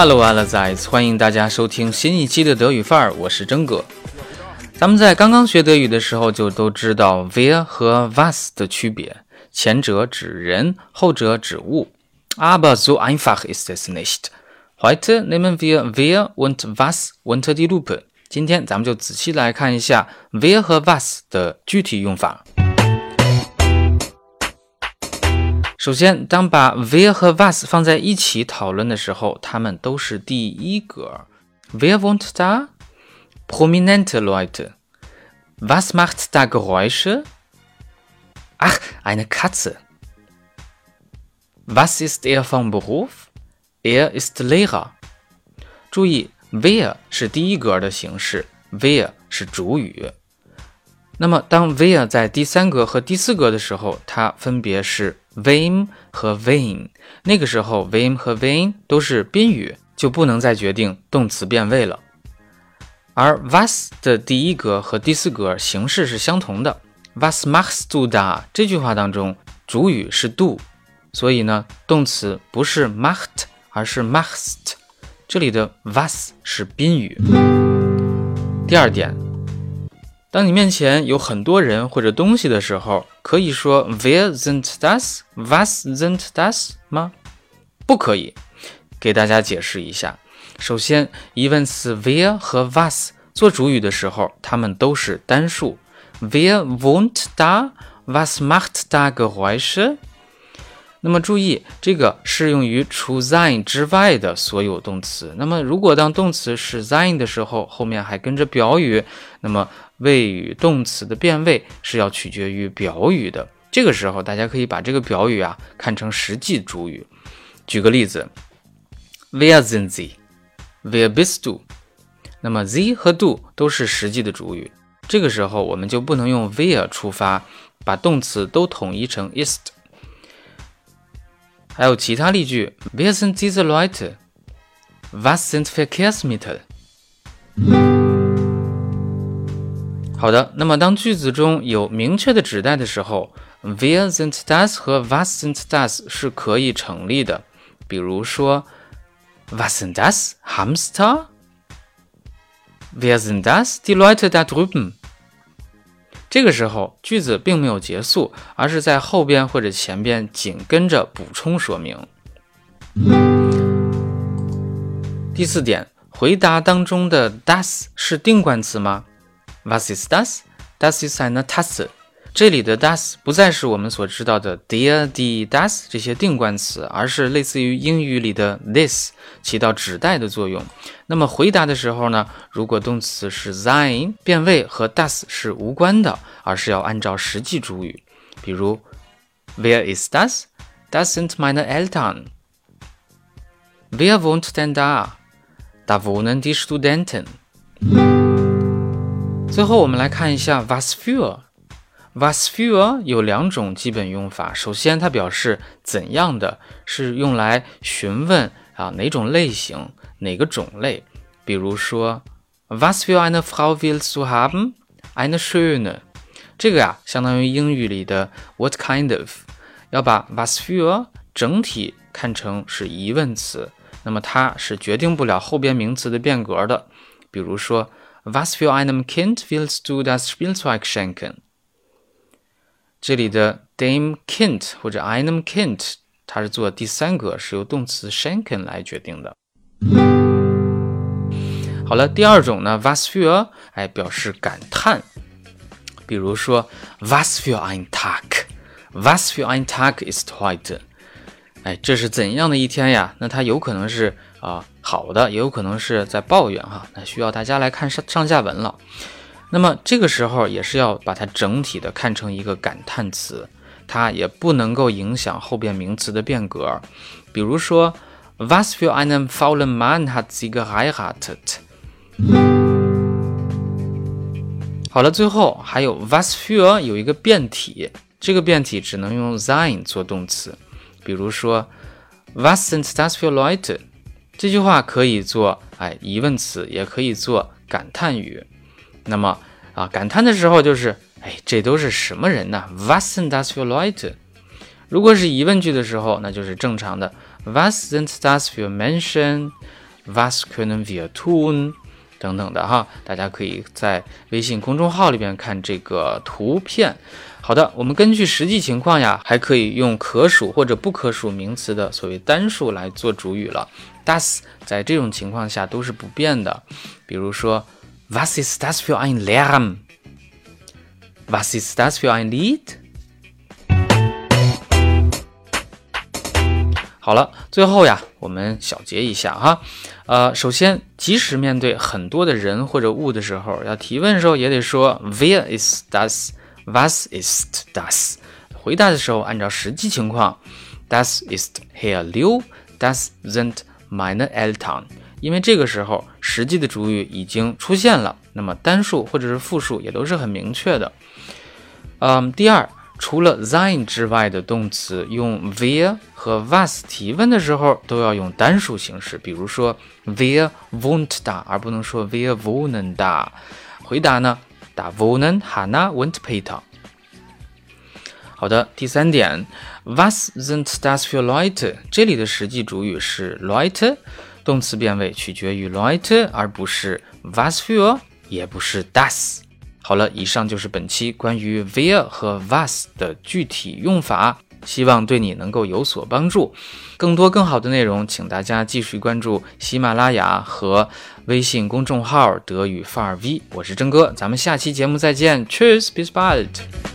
Hello, alle Zeits！欢迎大家收听新一期的德语范儿，我是真哥。咱们在刚刚学德语的时候就都知道 wer 和 was 的区别，前者指人，后者指物。Aber so einfach ist es nicht. Heute nehmen wir wer und was unter die Lupe。今天咱们就仔细来看一下 wer 和 was 的具体用法。首先，当把 “where” 和 was 放在一起讨论的时候，它们都是第一格。Where wohnt da? Prominente Leute. Was macht da Geräusche? Ach, eine Katze. Was ist er vom Beruf? Er ist Lehrer. 注意，“where” 是第一格的形式，“where” 是主语。那么，当 “where” 在第三格和第四格的时候，它分别是 wem 和 wen。那个时候，wem 和 wen 都是宾语，就不能再决定动词变位了。而 was 的第一格和第四格形式是相同的。Was machst du da？这句话当中，主语是 do，所以呢，动词不是 macht，而是 machst。这里的 was 是宾语。第二点。当你面前有很多人或者东西的时候，可以说 Wer sind das？Was sind das 吗？不可以。给大家解释一下。首先，疑问词 Wer 和 Was 做主语的时候，它们都是单数。Wer wont da？Was macht da Geräusche？那么注意，这个适用于除 sein 之外的所有动词。那么如果当动词是 sein 的时候，后面还跟着表语，那么谓语动词的变位是要取决于表语的。这个时候，大家可以把这个表语啊看成实际主语。举个例子，Wer sind Sie？Wer bist du？那么 Sie 和 du 都是实际的主语。这个时候，我们就不能用 where 出发，把动词都统一成 ist。还有其他例句，Wer sind diese Leute？Was sind Verkehrsmittel？好的，那么当句子中有明确的指代的时候，Wer sind das 和 Was sind das 是可以成立的。比如说，Was sind das Hamster？Wer sind das die Leute da drüben？这个时候，句子并没有结束，而是在后边或者前边紧跟着补充说明。第四点，回答当中的 das 是定冠词吗？Was ist das？Das ist eine Tasse。这里的 das 不再是我们所知道的 der、die、das 这些定冠词，而是类似于英语里的 this，起到指代的作用。那么回答的时候呢，如果动词是 sein，变位和 das 是无关的，而是要按照实际主语。比如，Where ist das？Das sind meine Eltern。Wer wohnt denn da？Da wohnen die Studenten。最后我们来看一下 was für。Was für 有两种基本用法。首先，它表示怎样的，是用来询问啊哪种类型、哪个种类。比如说，Was für eine Frau willst du haben？Eine schöne。这个呀，相当于英语里的 What kind of？要把 Was für 整体看成是疑问词，那么它是决定不了后边名词的变格的。比如说，Was für einem Kind willst du das Spielzeug schenken？这里的 dem Kind 或者 einem Kind，它是做第三个，是由动词 schenken 来决定的。好了，第二种呢，was für，哎，表示感叹。比如说，was für ein Tag，was für ein Tag ist heute，哎，这是怎样的一天呀？那它有可能是啊好的，也有可能是在抱怨哈。那需要大家来看上上下文了。那么这个时候也是要把它整体的看成一个感叹词，它也不能够影响后边名词的变格。比如说，Was für einen faulen man hat sie geheiratet？好了，最后还有 Was für 有一个变体，这个变体只能用 sein 做动词。比如说，Was sind das für Leute？这句话可以做哎疑问词，也可以做感叹语。那么啊，感叹的时候就是，哎，这都是什么人呢？Was sind das für Leute？如果是疑问句的时候，那就是正常的，Was sind das für Menschen？Was können wir tun？等等的哈，大家可以在微信公众号里边看这个图片。好的，我们根据实际情况呀，还可以用可数或者不可数名词的所谓单数来做主语了。Das 在这种情况下都是不变的。比如说，Was ist das für ein Lärm？Was ist das für ein Lied？好了，最后呀，我们小结一下哈。呃，首先，即使面对很多的人或者物的时候，要提问的时候也得说 Where is Was ist das？回答的时候按照实际情况，Das ist Herr Liu，Das sind meine Eltern。因为这个时候实际的主语已经出现了，那么单数或者是复数也都是很明确的。嗯，第二，除了 sein 之外的动词用 where 和 was 提问的时候都要用单数形式，比如说 where won't da，而不能说 where wohnen da。回答呢打 w o l e n Hanna und Peter。好的，第三点，Was sind das für Leute？这里的实际主语是 Leute，动词变位取决于 Leute，而不是 Was für，也不是 das。好了，以上就是本期关于 Wer 和 Was 的具体用法，希望对你能够有所帮助。更多更好的内容，请大家继续关注喜马拉雅和微信公众号“德语范儿 V”。我是真哥，咱们下期节目再见，Cheers，bis bald。